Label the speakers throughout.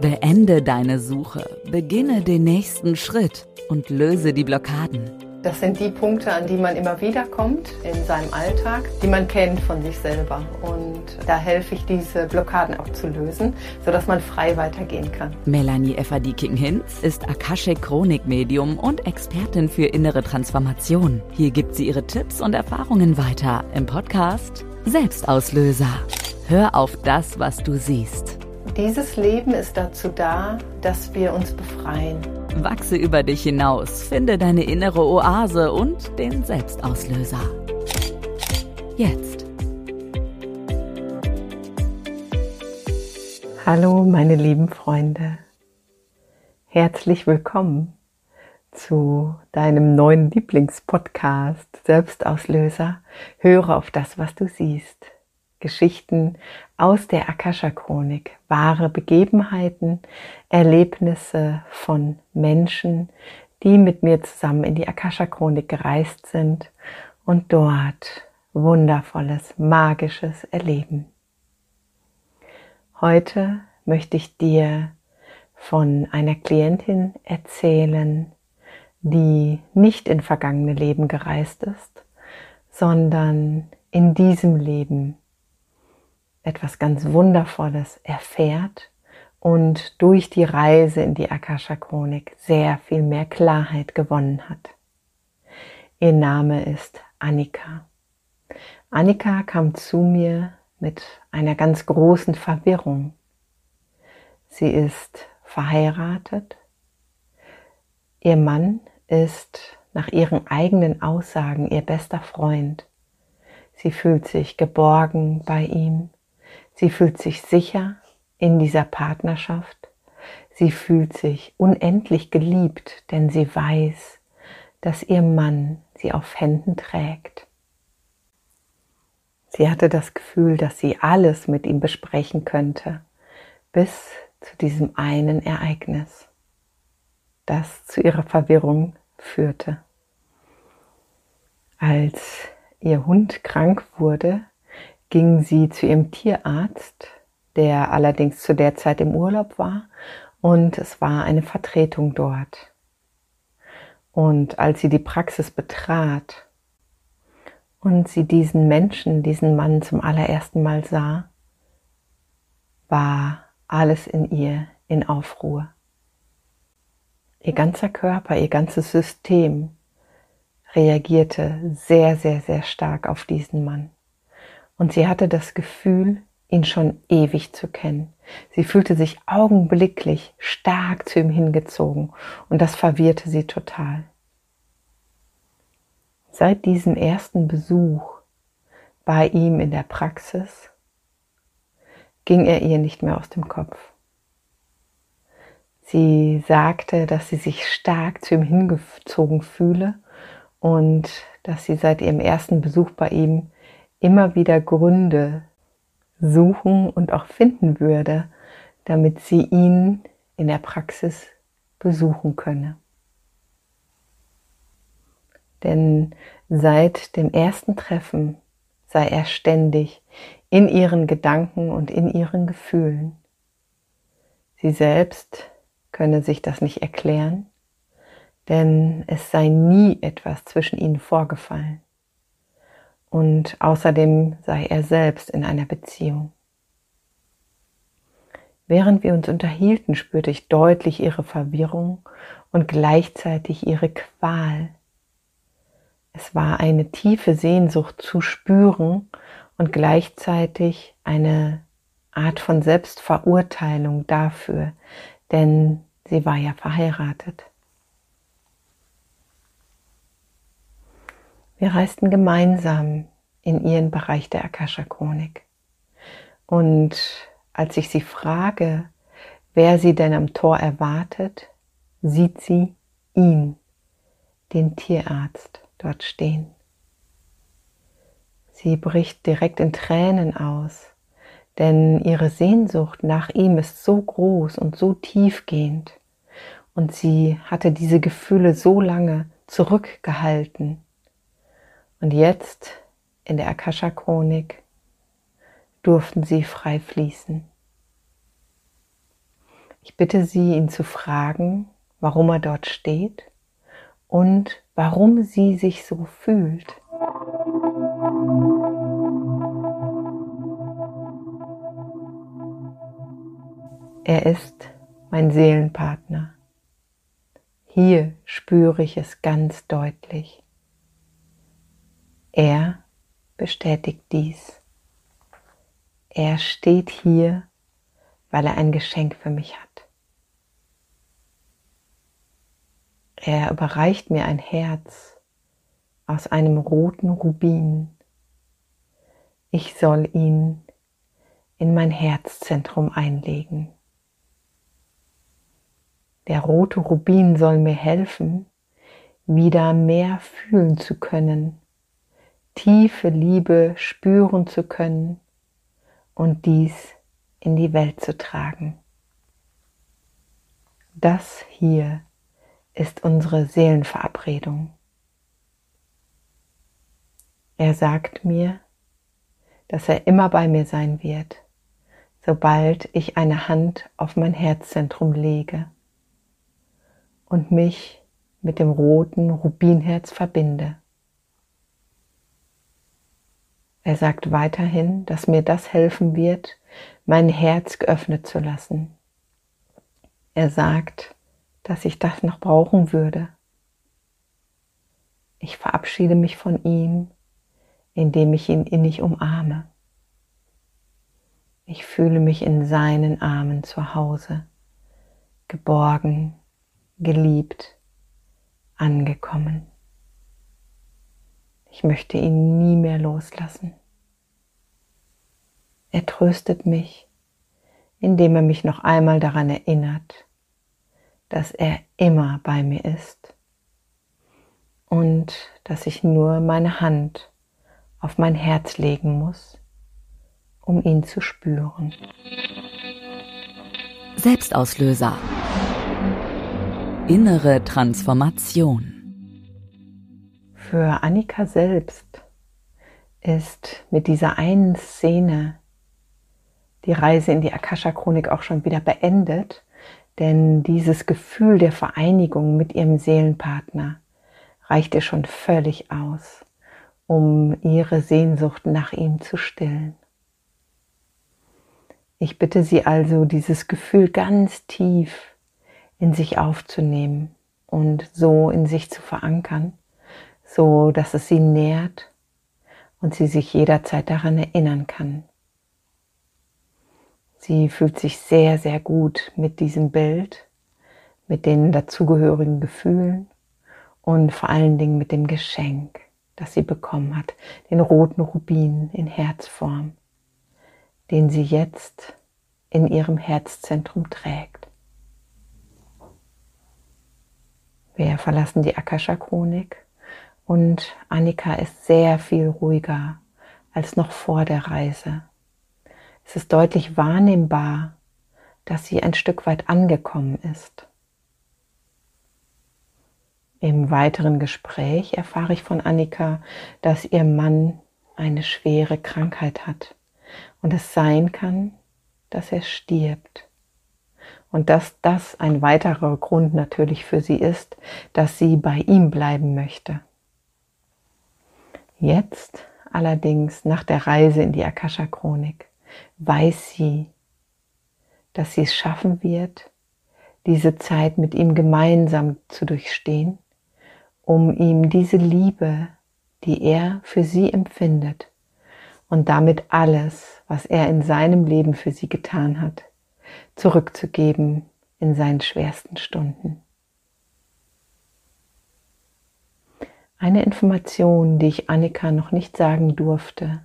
Speaker 1: Beende deine Suche, beginne den nächsten Schritt und löse die Blockaden.
Speaker 2: Das sind die Punkte, an die man immer wieder kommt in seinem Alltag, die man kennt von sich selber. Und da helfe ich, diese Blockaden auch zu lösen, sodass man frei weitergehen kann.
Speaker 1: Melanie Efferdiking-Hinz ist Akashic Chronik-Medium und Expertin für innere Transformation. Hier gibt sie ihre Tipps und Erfahrungen weiter im Podcast Selbstauslöser. Hör auf das, was du siehst.
Speaker 2: Dieses Leben ist dazu da, dass wir uns befreien.
Speaker 1: Wachse über dich hinaus, finde deine innere Oase und den Selbstauslöser. Jetzt.
Speaker 2: Hallo meine lieben Freunde. Herzlich willkommen zu deinem neuen Lieblingspodcast Selbstauslöser. Höre auf das, was du siehst. Geschichten aus der Akasha-Chronik, wahre Begebenheiten, Erlebnisse von Menschen, die mit mir zusammen in die Akasha-Chronik gereist sind und dort wundervolles, magisches erleben. Heute möchte ich dir von einer Klientin erzählen, die nicht in vergangene Leben gereist ist, sondern in diesem Leben etwas ganz Wundervolles erfährt und durch die Reise in die Akasha Chronik sehr viel mehr Klarheit gewonnen hat. Ihr Name ist Annika. Annika kam zu mir mit einer ganz großen Verwirrung. Sie ist verheiratet. Ihr Mann ist nach ihren eigenen Aussagen ihr bester Freund. Sie fühlt sich geborgen bei ihm. Sie fühlt sich sicher in dieser Partnerschaft. Sie fühlt sich unendlich geliebt, denn sie weiß, dass ihr Mann sie auf Händen trägt. Sie hatte das Gefühl, dass sie alles mit ihm besprechen könnte, bis zu diesem einen Ereignis, das zu ihrer Verwirrung führte. Als ihr Hund krank wurde, ging sie zu ihrem Tierarzt, der allerdings zu der Zeit im Urlaub war, und es war eine Vertretung dort. Und als sie die Praxis betrat und sie diesen Menschen, diesen Mann zum allerersten Mal sah, war alles in ihr in Aufruhr. Ihr ganzer Körper, ihr ganzes System reagierte sehr, sehr, sehr stark auf diesen Mann und sie hatte das Gefühl, ihn schon ewig zu kennen. Sie fühlte sich augenblicklich stark zu ihm hingezogen und das verwirrte sie total. Seit diesem ersten Besuch bei ihm in der Praxis ging er ihr nicht mehr aus dem Kopf. Sie sagte, dass sie sich stark zu ihm hingezogen fühle und dass sie seit ihrem ersten Besuch bei ihm immer wieder Gründe suchen und auch finden würde, damit sie ihn in der Praxis besuchen könne. Denn seit dem ersten Treffen sei er ständig in ihren Gedanken und in ihren Gefühlen. Sie selbst könne sich das nicht erklären, denn es sei nie etwas zwischen ihnen vorgefallen und außerdem sei er selbst in einer Beziehung. Während wir uns unterhielten, spürte ich deutlich ihre Verwirrung und gleichzeitig ihre Qual. Es war eine tiefe Sehnsucht zu spüren und gleichzeitig eine Art von Selbstverurteilung dafür, denn sie war ja verheiratet. Wir reisten gemeinsam in ihren Bereich der Akasha-Chronik. Und als ich sie frage, wer sie denn am Tor erwartet, sieht sie ihn, den Tierarzt, dort stehen. Sie bricht direkt in Tränen aus, denn ihre Sehnsucht nach ihm ist so groß und so tiefgehend. Und sie hatte diese Gefühle so lange zurückgehalten und jetzt in der Akasha-Chronik durften sie frei fließen. Ich bitte Sie, ihn zu fragen, warum er dort steht und warum sie sich so fühlt. Er ist mein Seelenpartner. Hier spüre ich es ganz deutlich. Er bestätigt dies. Er steht hier, weil er ein Geschenk für mich hat. Er überreicht mir ein Herz aus einem roten Rubin. Ich soll ihn in mein Herzzentrum einlegen. Der rote Rubin soll mir helfen, wieder mehr fühlen zu können, tiefe Liebe spüren zu können und dies in die Welt zu tragen. Das hier ist unsere Seelenverabredung. Er sagt mir, dass er immer bei mir sein wird, sobald ich eine Hand auf mein Herzzentrum lege und mich mit dem roten Rubinherz verbinde. Er sagt weiterhin, dass mir das helfen wird, mein Herz geöffnet zu lassen. Er sagt, dass ich das noch brauchen würde. Ich verabschiede mich von ihm, indem ich ihn innig umarme. Ich fühle mich in seinen Armen zu Hause, geborgen, geliebt, angekommen. Ich möchte ihn nie mehr loslassen. Er tröstet mich, indem er mich noch einmal daran erinnert, dass er immer bei mir ist und dass ich nur meine Hand auf mein Herz legen muss, um ihn zu spüren.
Speaker 1: Selbstauslöser innere Transformation.
Speaker 2: Für Annika selbst ist mit dieser einen Szene die Reise in die Akasha-Chronik auch schon wieder beendet, denn dieses Gefühl der Vereinigung mit ihrem Seelenpartner reicht ihr schon völlig aus, um ihre Sehnsucht nach ihm zu stillen. Ich bitte Sie also, dieses Gefühl ganz tief in sich aufzunehmen und so in sich zu verankern, so dass es sie nährt und sie sich jederzeit daran erinnern kann. Sie fühlt sich sehr, sehr gut mit diesem Bild, mit den dazugehörigen Gefühlen und vor allen Dingen mit dem Geschenk, das sie bekommen hat, den roten Rubin in Herzform, den sie jetzt in ihrem Herzzentrum trägt. Wir verlassen die Akasha-Chronik und Annika ist sehr viel ruhiger als noch vor der Reise. Es ist deutlich wahrnehmbar, dass sie ein Stück weit angekommen ist. Im weiteren Gespräch erfahre ich von Annika, dass ihr Mann eine schwere Krankheit hat und es sein kann, dass er stirbt und dass das ein weiterer Grund natürlich für sie ist, dass sie bei ihm bleiben möchte. Jetzt allerdings nach der Reise in die Akasha-Chronik weiß sie, dass sie es schaffen wird, diese Zeit mit ihm gemeinsam zu durchstehen, um ihm diese Liebe, die er für sie empfindet und damit alles, was er in seinem Leben für sie getan hat, zurückzugeben in seinen schwersten Stunden. Eine Information, die ich Annika noch nicht sagen durfte,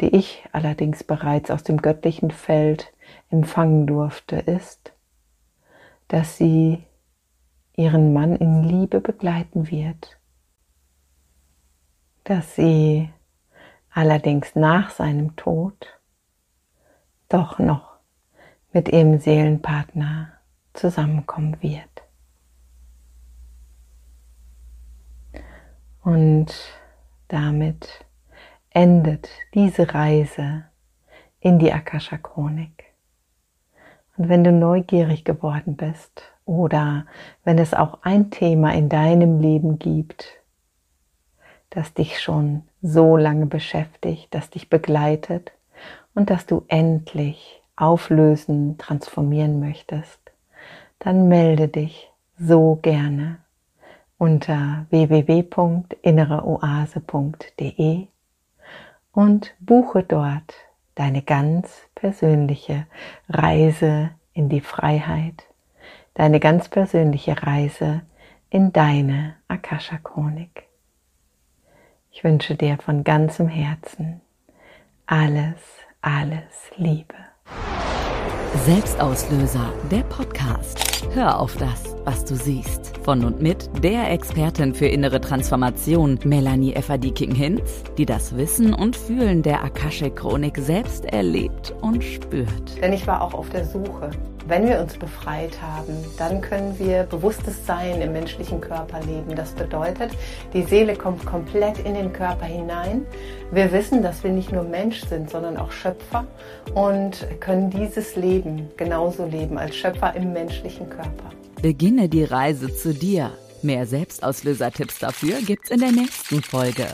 Speaker 2: die ich allerdings bereits aus dem göttlichen Feld empfangen durfte, ist, dass sie ihren Mann in Liebe begleiten wird, dass sie allerdings nach seinem Tod doch noch mit ihrem Seelenpartner zusammenkommen wird. Und damit endet diese Reise in die Akasha Chronik. Und wenn du neugierig geworden bist oder wenn es auch ein Thema in deinem Leben gibt, das dich schon so lange beschäftigt, das dich begleitet und das du endlich auflösen, transformieren möchtest, dann melde dich so gerne unter www.innereoase.de und buche dort deine ganz persönliche Reise in die Freiheit, deine ganz persönliche Reise in deine Akasha-Chronik. Ich wünsche dir von ganzem Herzen alles, alles Liebe.
Speaker 1: Selbstauslöser, der Podcast. Hör auf das, was du siehst. Von und mit der Expertin für innere Transformation, Melanie Efferdiking-Hinz, die das Wissen und Fühlen der Akashe-Chronik selbst erlebt und spürt.
Speaker 2: Denn ich war auch auf der Suche wenn wir uns befreit haben, dann können wir bewusstes Sein im menschlichen Körper leben. Das bedeutet, die Seele kommt komplett in den Körper hinein. Wir wissen, dass wir nicht nur Mensch sind, sondern auch Schöpfer und können dieses Leben genauso leben als Schöpfer im menschlichen Körper.
Speaker 1: Beginne die Reise zu dir. Mehr Selbstauslöser-Tipps dafür gibt's in der nächsten Folge.